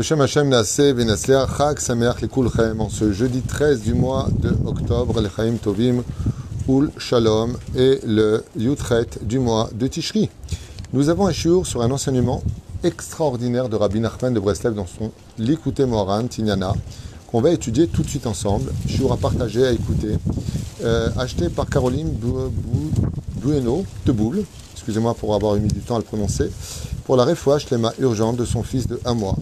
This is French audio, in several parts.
Beshem Hashem Chag Sameach Lekulchem en ce jeudi 13 du mois de octobre, le Chaim Tovim Ul Shalom et le Yutret du mois de Tishri. Nous avons un shiur sur un enseignement extraordinaire de Rabbi Nachman de Breslev dans son Likute Moran Tinyana qu'on va étudier tout de suite ensemble. Shiur à partager, à écouter, euh, acheté par Caroline Bueno de Boule, excusez-moi pour avoir eu du temps à le prononcer, pour la refouach lema urgente de son fils de un mois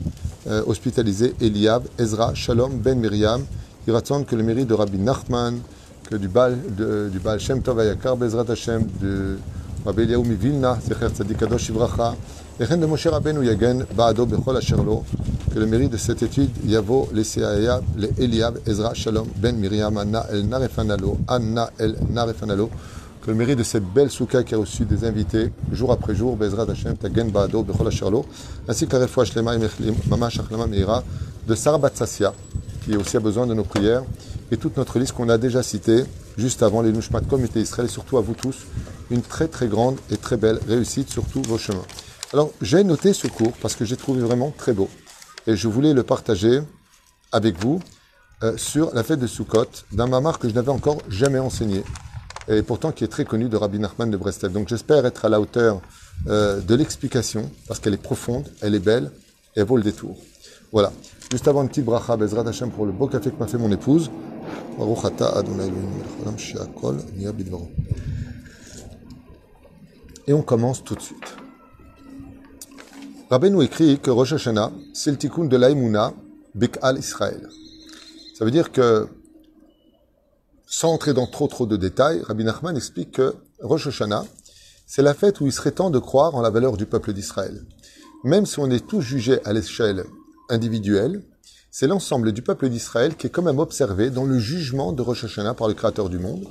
euh, hospitalisé Eliab, Ezra, Shalom, Ben Miriam. Il raconte que le mérite de Rabbi Nachman, que du Baal, de, du Baal Shem Tov Ayakar, Bezrat Hashem, de Rabbi Eliyahu Mivilna, Zecher Tzadik Kadosh Ivracha, et de Moshe Rabbeinu Yagen, Baado Bechol Asherlo, que le mérite de cette étude, Yavo, les Seayab, les Eliab, Ezra, Shalom, Ben Miriam, Anna El Narefanalo, Anna El Narefanalo, le mérite de cette belle souka qui a reçu des invités jour après jour, Bezrat Hashem, Tagen Baado, Bechol Asherlo, ainsi que la refouach Shlema et Mamash Achlama Meira de Sarah Batsassia, qui aussi a besoin de nos prières, et toute notre liste qu'on a déjà citée juste avant les Nushmat Comité Israël, et surtout à vous tous, une très très grande et très belle réussite sur tous vos chemins. Alors, j'ai noté ce cours parce que j'ai trouvé vraiment très beau, et je voulais le partager avec vous euh, sur la fête de Sukkot, d'un mamar que je n'avais encore jamais enseigné, et pourtant qui est très connu de Rabbi Nachman de Brestel. Donc j'espère être à la hauteur euh, de l'explication, parce qu'elle est profonde, elle est belle, elle vaut le détour. Voilà. Juste avant une petite bracha, Bezrat Hashem pour le beau café que m'a fait mon épouse. Et on commence tout de suite. Rabbi nous écrit que Rosh Hashanah, c'est le tikkun de l'Aïmouna, Bik'al Israël. Ça veut dire que sans entrer dans trop trop de détails, Rabbi Nachman explique que Rosh Hashanah, c'est la fête où il serait temps de croire en la valeur du peuple d'Israël. Même si on est tous jugés à l'échelle individuelle, c'est l'ensemble du peuple d'Israël qui est quand même observé dans le jugement de Rosh Hashanah par le Créateur du monde.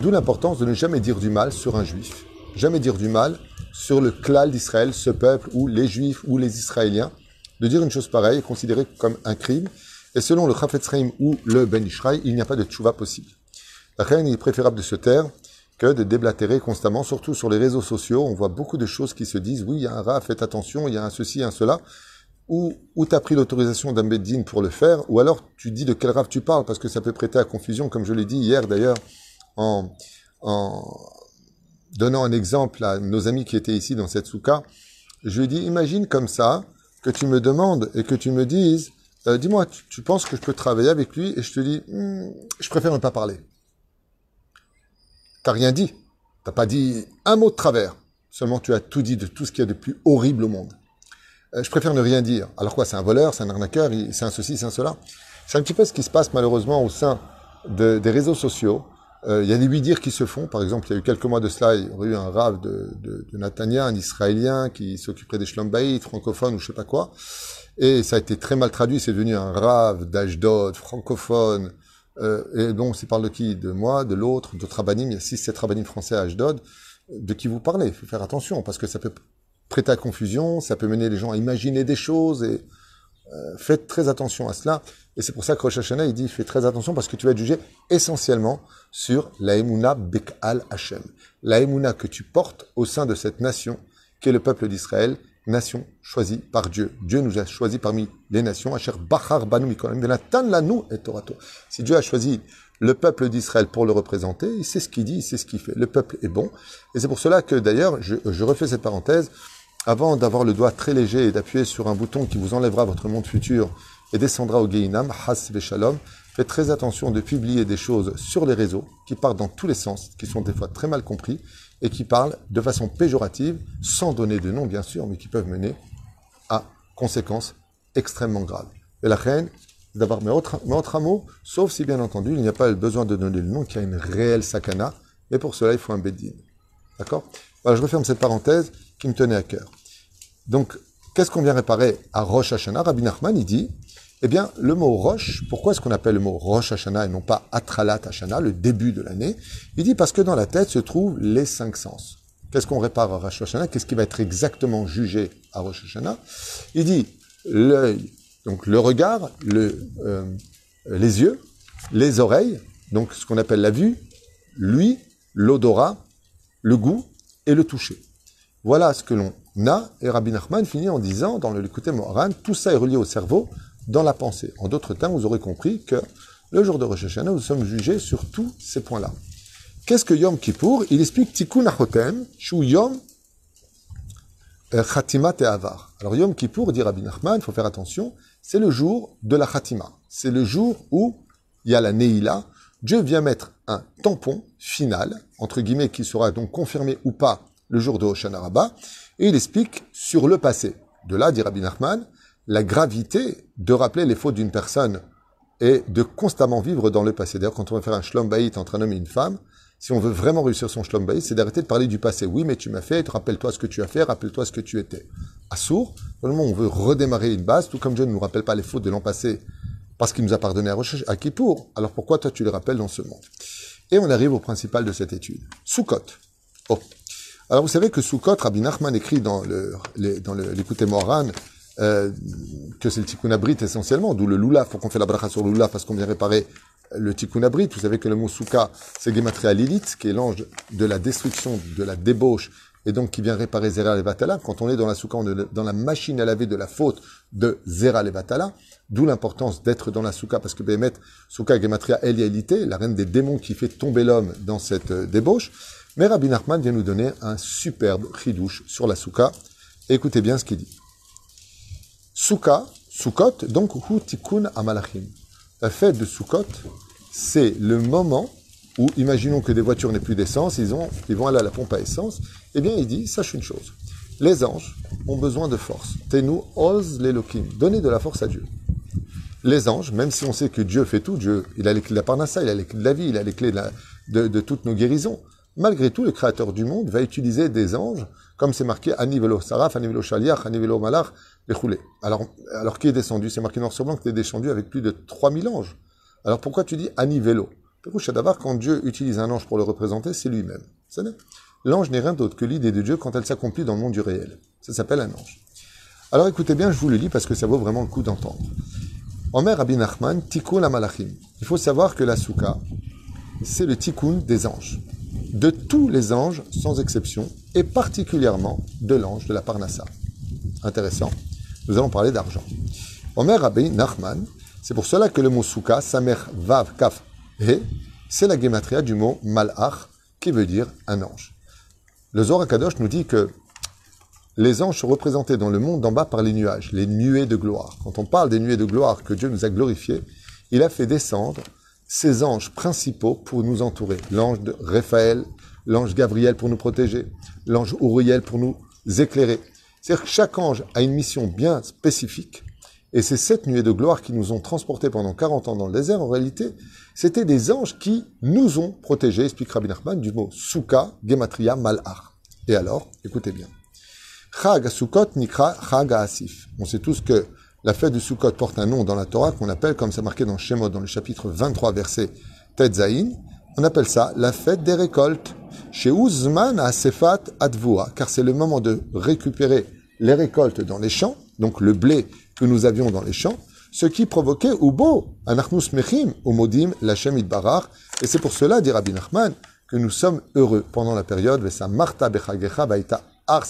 D'où l'importance de ne jamais dire du mal sur un juif. Jamais dire du mal sur le klal d'Israël, ce peuple, ou les juifs, ou les Israéliens. De dire une chose pareille est considéré comme un crime. Et selon le Chafetz ou le Ben Ishraï, il n'y a pas de tchouva possible. Il est préférable de se taire que de déblatérer constamment, surtout sur les réseaux sociaux. On voit beaucoup de choses qui se disent, oui, il y a un rat, faites attention, il y a un ceci, un cela. Ou, ou tu as pris l'autorisation d'un pour le faire, ou alors tu dis de quel rave tu parles, parce que ça peut prêter à confusion, comme je l'ai dit hier d'ailleurs, en, donnant un exemple à nos amis qui étaient ici dans cette souka. Je lui ai dit, imagine comme ça, que tu me demandes et que tu me dises, euh, dis-moi, tu, penses que je peux travailler avec lui? Et je te dis, hm, je préfère ne pas parler. T'as rien dit. T'as pas dit un mot de travers. Seulement tu as tout dit de tout ce qu'il y a de plus horrible au monde. Euh, je préfère ne rien dire. Alors quoi, c'est un voleur, c'est un arnaqueur, c'est un ceci, c'est un cela. C'est un petit peu ce qui se passe malheureusement au sein de, des réseaux sociaux. Euh, il y a des oui-dire qui se font. Par exemple, il y a eu quelques mois de cela, il y aurait eu un rave de, de, de Natania, un Israélien qui s'occuperait des Shlombaït, francophones ou je sais pas quoi. Et ça a été très mal traduit. C'est devenu un rave d'Ashdod, francophone, euh, et donc, c'est parle de qui De moi, de l'autre, d'autres rabanim. Il y a 6-7 rabanim français à Ashdod. De qui vous parlez? Il faut faire attention, parce que ça peut prêter à confusion, ça peut mener les gens à imaginer des choses, et euh, faites très attention à cela. Et c'est pour ça que Rosh Hashanah, il dit, fais très attention, parce que tu vas être jugé essentiellement sur la Emouna Bek'al Hashem. La Emouna que tu portes au sein de cette nation, qui est le peuple d'Israël, nation choisie par Dieu. Dieu nous a choisis parmi les nations. Si Dieu a choisi le peuple d'Israël pour le représenter, il sait ce qu'il dit, il sait ce qu'il fait. Le peuple est bon. Et c'est pour cela que d'ailleurs, je, refais cette parenthèse, avant d'avoir le doigt très léger et d'appuyer sur un bouton qui vous enlèvera votre monde futur et descendra au Geinam, Has Shalom, faites très attention de publier des choses sur les réseaux qui partent dans tous les sens, qui sont des fois très mal compris, et qui parlent de façon péjorative, sans donner de nom bien sûr, mais qui peuvent mener à conséquences extrêmement graves. Et la reine, d'avoir mes autres, mes autres mots, sauf si bien entendu il n'y a pas besoin de donner le nom, qu'il y a une réelle sakana, mais pour cela il faut un beddin. D'accord? Voilà, je referme cette parenthèse qui me tenait à cœur. Donc, qu'est-ce qu'on vient réparer à Rosh Hashanah? Rabbi Nachman, il dit, eh bien, le mot Rosh, pourquoi est-ce qu'on appelle le mot Rosh Hashanah et non pas Atralat Hashanah, le début de l'année? Il dit parce que dans la tête se trouvent les cinq sens. Qu'est-ce qu'on répare à Rosh Hashanah Qu'est-ce qui va être exactement jugé à Rosh Hashanah Il dit l'œil, donc le regard, euh, les yeux, les oreilles, donc ce qu'on appelle la vue, l'ouïe, l'odorat, le goût et le toucher. Voilà ce que l'on Na et Rabbi Nachman finit en disant dans le Likuté Moharan, tout ça est relié au cerveau dans la pensée. En d'autres termes, vous aurez compris que le jour de Rosh Hashanah, nous sommes jugés sur tous ces points-là. Qu'est-ce que Yom Kippour? Il explique Tikkun Achotem, Shu Yom euh, Khatima Avar. Alors Yom Kippour, dit Rabbi Nachman, il faut faire attention, c'est le jour de la Khatima. C'est le jour où il y a la Neila. Dieu vient mettre un tampon final, entre guillemets, qui sera donc confirmé ou pas le jour de Hoshana Rabbah, et il explique sur le passé. De là, dit Rabbi Nachman, la gravité de rappeler les fautes d'une personne et de constamment vivre dans le passé. D'ailleurs, quand on va faire un shlom bayit entre un homme et une femme, si on veut vraiment réussir son shlom bayit, c'est d'arrêter de parler du passé. Oui, mais tu m'as fait, rappelle-toi ce que tu as fait, rappelle-toi ce que tu étais. À sourd, on veut redémarrer une base, tout comme Dieu ne nous rappelle pas les fautes de l'an passé parce qu'il nous a pardonné à, à Kippour. Alors pourquoi toi tu les rappelles dans ce monde? Et on arrive au principal de cette étude. Soukot. Oh. Alors vous savez que Soukot, Rabbi Nachman écrit dans le, l'écouté Moran, euh, que c'est le tikkun abrit essentiellement, d'où le lula, faut qu'on fait la bracha sur le lula parce qu'on vient réparer le tikkun abrit. Vous savez que le mot souka, c'est gematria Lilith, qui est l'ange de la destruction, de la débauche, et donc qui vient réparer Zera Levatala. Quand on est dans la souka, on est dans la machine à laver de la faute de Zera Levatala, d'où l'importance d'être dans la souka, parce que Behemet, souka gematria Elialité, la reine des démons qui fait tomber l'homme dans cette euh, débauche. Mais Rabbi Nachman vient nous donner un superbe chidouche sur la souka. Écoutez bien ce qu'il dit. Souka, Soukot, donc Hu Tikkun Amalachim. La fête de Soukot, c'est le moment où, imaginons que des voitures n'aient plus d'essence, ils, ont, ils vont aller à la pompe à essence, eh bien il dit, sache une chose, les anges ont besoin de force. Tenu oz l'elokim, donnez de la force à Dieu. Les anges, même si on sait que Dieu fait tout, Dieu, il a les clés de la parnassa, il a les clés de la vie, il a les clés de, de toutes nos guérisons. Malgré tout, le Créateur du monde va utiliser des anges, comme c'est marqué Anivelo Saraf, Anivelo Shaliach, Anivelo Malach, Alors, alors qui est descendu? C'est marqué noir sur blanc que tu es descendu avec plus de 3000 anges. Alors pourquoi tu dis Anivelo d'abord, quand Dieu utilise un ange pour le représenter, c'est lui-même. L'ange n'est rien d'autre que l'idée de Dieu quand elle s'accomplit dans le monde du réel. Ça s'appelle un ange. Alors écoutez bien, je vous le lis parce que ça vaut vraiment le coup d'entendre. Omer Rabbi Nachman, Tikkun Amalachim. Il faut savoir que la souka, c'est le tikkun des anges de tous les anges, sans exception, et particulièrement de l'ange de la Parnassa. Intéressant. Nous allons parler d'argent. Omer Rabbi Nachman, c'est pour cela que le mot souka, samer vav kaf he, c'est la gématria du mot malach, qui veut dire un ange. Le Zohar Kadosh nous dit que les anges sont représentés dans le monde d'en bas par les nuages, les nuées de gloire. Quand on parle des nuées de gloire que Dieu nous a glorifiées, il a fait descendre ses anges principaux pour nous entourer. L'ange de Raphaël, l'ange Gabriel pour nous protéger, l'ange Uriel pour nous éclairer. C'est-à-dire que chaque ange a une mission bien spécifique. Et ces sept nuées de gloire qui nous ont transportés pendant 40 ans dans le désert, en réalité, c'était des anges qui nous ont protégés, explique Rabbi Nachman, du mot Souka, Gematria, Malach. Et alors, écoutez bien. Chag Sukkot Nikra Chag Asif. On sait tous que la fête du Sukkot porte un nom dans la Torah qu'on appelle, comme c'est marqué dans Shemot, dans le chapitre 23, verset Tetzaïn, on appelle ça la fête des récoltes. Chez Uzman à Sefat Advua, car c'est le moment de récupérer les récoltes dans les champs, donc le blé que nous avions dans les champs, ce qui provoquait Ubo, Anachnus Mechim, Modim, Lachem Idbarar, et c'est pour cela, dit Rabbi Nachman, que nous sommes heureux pendant la période Bechagecha Baita Ar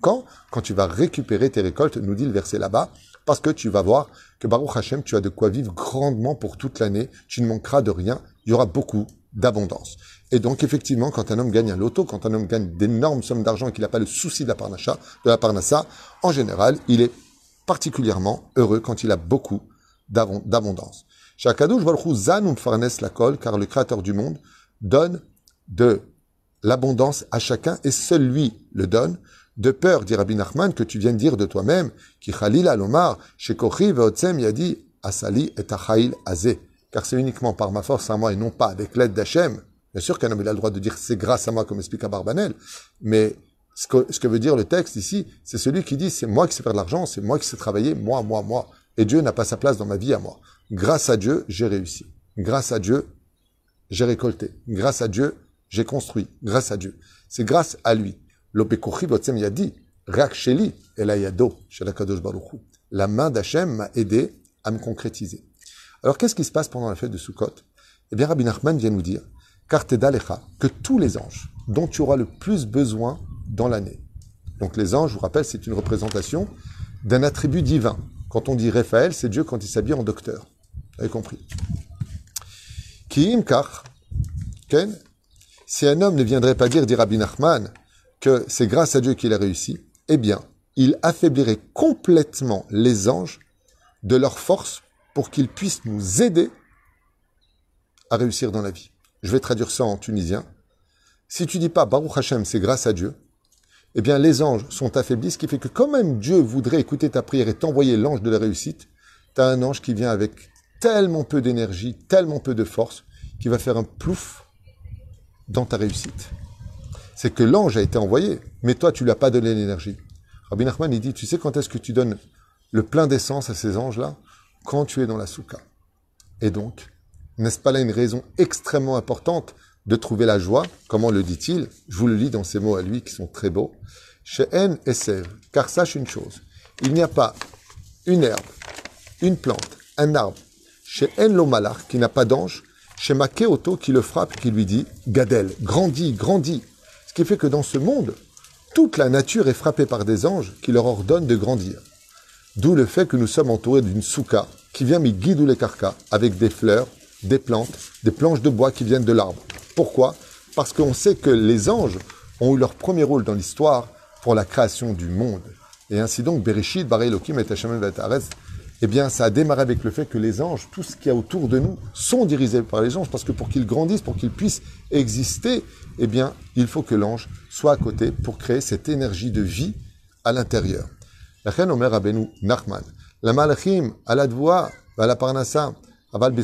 quand? Quand tu vas récupérer tes récoltes, nous dit le verset là-bas, parce que tu vas voir que Baruch Hashem, tu as de quoi vivre grandement pour toute l'année, tu ne manqueras de rien, il y aura beaucoup d'abondance. Et donc, effectivement, quand un homme gagne un loto, quand un homme gagne d'énormes sommes d'argent et qu'il n'a pas le souci de la parnassa, de la parnassa, en général, il est particulièrement heureux quand il a beaucoup d'abondance. Shakadouj Zanum Farnes la car le Créateur du monde donne de l'abondance à chacun et seul lui le donne de peur, dit Rabbi Nachman, que tu viennes dire de toi-même, qui Khalil alomar, shekochi veotsem yadi, asali et achail azé. Car c'est uniquement par ma force à moi et non pas avec l'aide d'Hachem. Bien sûr qu'un homme a le droit de dire c'est grâce à moi, comme explique Barbanel, mais ce que, ce que veut dire le texte ici, c'est celui qui dit c'est moi qui sais faire de l'argent, c'est moi qui sais travailler, moi, moi, moi. Et Dieu n'a pas sa place dans ma vie à moi. Grâce à Dieu, j'ai réussi. Grâce à Dieu, j'ai récolté. Grâce à Dieu, j'ai construit. Grâce à Dieu. C'est grâce à lui. La main d'Hachem m'a aidé à me concrétiser. Alors qu'est-ce qui se passe pendant la fête de Sukkot? Eh bien, Rabbi Nachman vient nous dire que tous les anges dont tu auras le plus besoin dans l'année, Donc les anges, je vous rappelle, c'est une représentation d'un attribut divin. Quand on dit Raphaël, c'est Dieu quand il s'habille en docteur. Vous avez compris? Kiim kar, si un homme ne viendrait pas dire, dit Rabbi Nachman, que c'est grâce à Dieu qu'il a réussi, eh bien, il affaiblirait complètement les anges de leur force pour qu'ils puissent nous aider à réussir dans la vie. Je vais traduire ça en tunisien. Si tu dis pas Baruch Hashem, c'est grâce à Dieu, eh bien les anges sont affaiblis, ce qui fait que quand même Dieu voudrait écouter ta prière et t'envoyer l'ange de la réussite, tu as un ange qui vient avec tellement peu d'énergie, tellement peu de force, qui va faire un plouf dans ta réussite. C'est que l'ange a été envoyé, mais toi, tu lui as pas donné l'énergie. Rabbi Nachman, il dit, tu sais quand est-ce que tu donnes le plein d'essence à ces anges-là? Quand tu es dans la soukha. Et donc, n'est-ce pas là une raison extrêmement importante de trouver la joie? Comment le dit-il? Je vous le lis dans ces mots à lui qui sont très beaux. Chez N et car sache une chose, il n'y a pas une herbe, une plante, un arbre, chez En Lomalar qui n'a pas d'ange, chez Makeoto qui le frappe, qui lui dit Gadel, grandis, grandis. Ce qui fait que dans ce monde, toute la nature est frappée par des anges qui leur ordonnent de grandir. D'où le fait que nous sommes entourés d'une souka qui vient m'y guider les carcas avec des fleurs, des plantes, des planches de bois qui viennent de l'arbre. Pourquoi? Parce qu'on sait que les anges ont eu leur premier rôle dans l'histoire pour la création du monde. Et ainsi donc, Bereshit, Baré Elohim et Hashem eh bien, ça a démarré avec le fait que les anges, tout ce qu'il y a autour de nous, sont dirigés par les anges, parce que pour qu'ils grandissent, pour qu'ils puissent exister, eh bien, il faut que l'ange soit à côté pour créer cette énergie de vie à l'intérieur. La reine Omer Nachman, la malachim, à la dvoa, à la parnassa, aval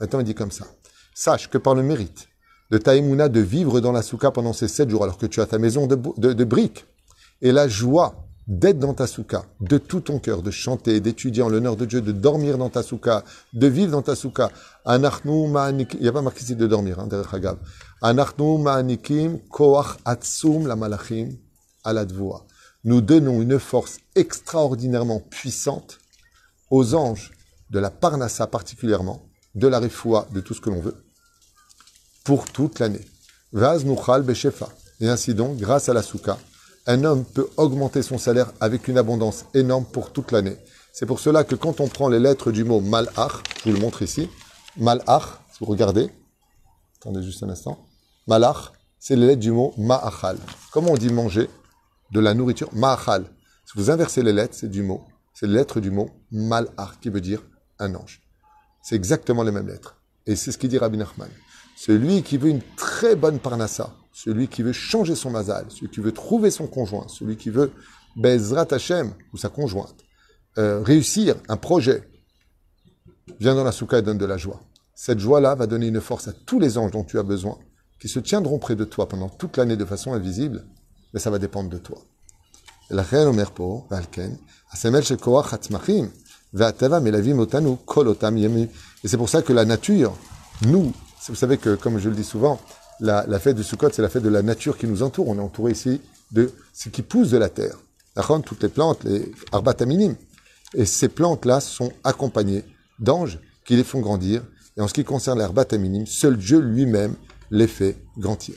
Maintenant, il dit comme ça. Sache que par le mérite de taïmouna de vivre dans la souka pendant ces sept jours, alors que tu as ta maison de, briques, et la joie d'être dans ta souka, de tout ton cœur, de chanter, d'étudier en l'honneur de Dieu, de dormir dans ta souka, de vivre dans ta souka. Il n'y a pas marqué ici de dormir, hein, derrière Hagav. ma'anikim koach atsum la malachim aladvoa. Nous donnons une force extraordinairement puissante aux anges de la parnassa particulièrement, de la refoua, de tout ce que l'on veut, pour toute l'année. Vaz nuchal beshefa. Et ainsi donc, grâce à la souka, un homme peut augmenter son salaire avec une abondance énorme pour toute l'année. C'est pour cela que quand on prend les lettres du mot malach, je vous le montre ici, malach, si vous regardez, attendez juste un instant, malach, c'est les lettres du mot ma'achal. Comment on dit manger? De la nourriture Ma'achal. Si vous inversez les lettres, c'est du mot, c'est les lettres du mot malach, qui veut dire un ange. C'est exactement les mêmes lettres. Et c'est ce qu'il dit Rabbi Nachman. Celui qui veut une très bonne parnassa, celui qui veut changer son mazal, celui qui veut trouver son conjoint, celui qui veut Bezrat Hashem ou sa conjointe, euh, réussir un projet, vient dans la soukha et donne de la joie. Cette joie-là va donner une force à tous les anges dont tu as besoin, qui se tiendront près de toi pendant toute l'année de façon invisible, mais ça va dépendre de toi. Et c'est pour ça que la nature, nous, vous savez que, comme je le dis souvent, la, fête de Sukkot, c'est la fête de la nature qui nous entoure. On est entouré ici de ce qui pousse de la terre. Toutes les plantes, les arbataminim. Et ces plantes-là sont accompagnées d'anges qui les font grandir. Et en ce qui concerne l'arbataminim, seul Dieu lui-même les fait grandir.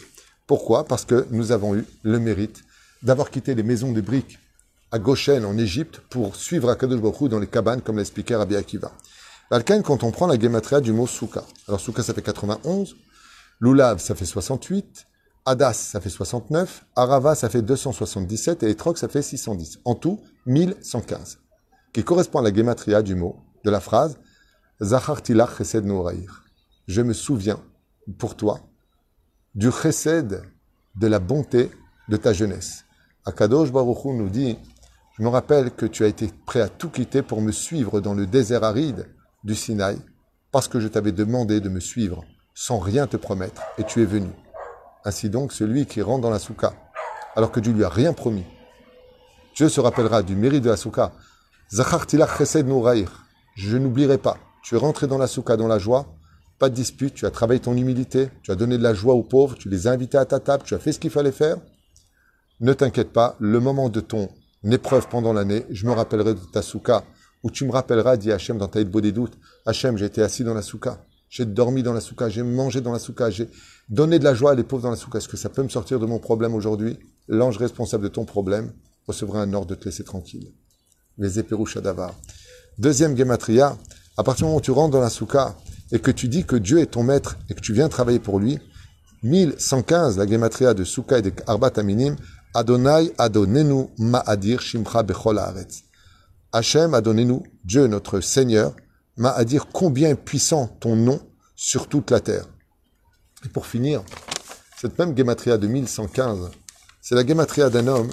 Pourquoi? Parce que nous avons eu le mérite d'avoir quitté les maisons de briques à Goshen, en Égypte, pour suivre Akadosh Baruch dans les cabanes, comme l'expliquait Rabbi Akiva. Balkan, quand on prend la gematria du mot souka, alors souka ça fait 91, Lulav, ça fait 68. Adas, ça fait 69. Arava, ça fait 277. Et Etrog, ça fait 610. En tout, 1115. Qui correspond à la gematria du mot, de la phrase Zachartilach chesed nouraïr. Je me souviens, pour toi, du chesed, de la bonté de ta jeunesse. Akadosh Baruch nous dit Je me rappelle que tu as été prêt à tout quitter pour me suivre dans le désert aride du Sinaï, parce que je t'avais demandé de me suivre sans rien te promettre, et tu es venu. Ainsi donc, celui qui rentre dans la souka, alors que Dieu lui a rien promis, Dieu se rappellera du mérite de la souka. Je n'oublierai pas. Tu es rentré dans la souka dans la joie, pas de dispute, tu as travaillé ton humilité, tu as donné de la joie aux pauvres, tu les as invités à ta table, tu as fait ce qu'il fallait faire. Ne t'inquiète pas, le moment de ton épreuve pendant l'année, je me rappellerai de ta souka, où tu me rappelleras, dit Hachem dans ta des doutes, Hachem, j'ai été assis dans la souka. J'ai dormi dans la souka, j'ai mangé dans la souka, j'ai donné de la joie à les pauvres dans la souka. Est-ce que ça peut me sortir de mon problème aujourd'hui? L'ange responsable de ton problème, recevra un ordre de te laisser tranquille. Les éperouches davar. Deuxième gematria, à partir du moment où tu rentres dans la souka et que tu dis que Dieu est ton maître et que tu viens travailler pour lui, 1115, la gematria de souka et de arbat aminim, Adonai Adonenu Ma'adir Shimcha Bechol Haaretz. Hachem Adonenu, Dieu notre Seigneur, Ma'adir combien est puissant ton nom sur toute la terre. Et pour finir, cette même gematria de 1115, c'est la gematria d'un homme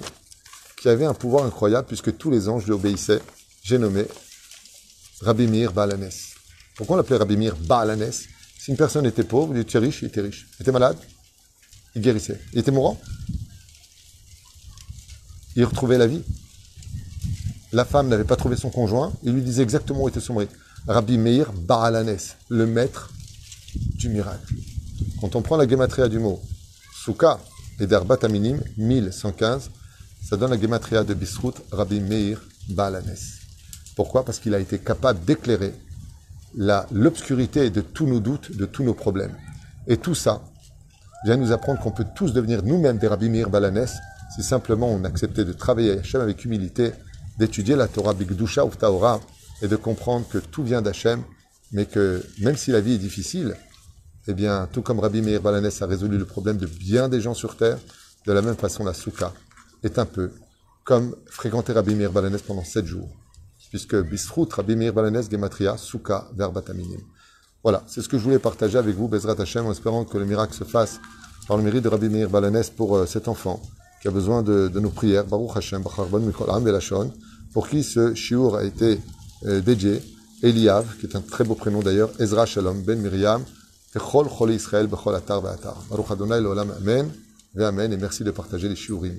qui avait un pouvoir incroyable puisque tous les anges lui obéissaient. J'ai nommé Rabbi Meir Baalanes. Pourquoi on l'appelait Rabbi Meir Baalanes Si une personne était pauvre, il était riche, il était riche. Il était malade, il guérissait. Il était mourant, il retrouvait la vie. La femme n'avait pas trouvé son conjoint, il lui disait exactement où était son mari. Rabbi Meir Baalanes, le maître du miracle. Quand on prend la gematria du mot Souka et d'Arbat Aminim, 1115, ça donne la gematria de Bisrout Rabbi Meir Baalanes. Pourquoi? Parce qu'il a été capable d'éclairer l'obscurité de tous nos doutes, de tous nos problèmes. Et tout ça vient nous apprendre qu'on peut tous devenir nous-mêmes des Rabbi Meir Baalanes si simplement on acceptait de travailler Hachem avec humilité, d'étudier la Torah Bigdusha ou Taora et de comprendre que tout vient d'Hachem, mais que même si la vie est difficile, eh bien, tout comme Rabbi Meir Baalanes a résolu le problème de bien des gens sur terre, de la même façon la Souka est un peu comme fréquenter Rabbi Meir Balanes pendant sept jours. Puisque Bisrout, Rabbi Meir Balanes, Gematria, Souka, Verbataminim. Voilà, c'est ce que je voulais partager avec vous, Bezrat Hashem, en espérant que le miracle se fasse par le mérite de Rabbi Meir Balanes pour euh, cet enfant qui a besoin de, nos prières. Baruch Hashem, pour qui ce shiur a été euh, dédié. Eliav, qui est un très beau prénom d'ailleurs, Ezra Shalom, Ben Miriam, Chol Chol Israël, Bechol Atar Baruch Adonai, Amen, et merci de partager les shiurim.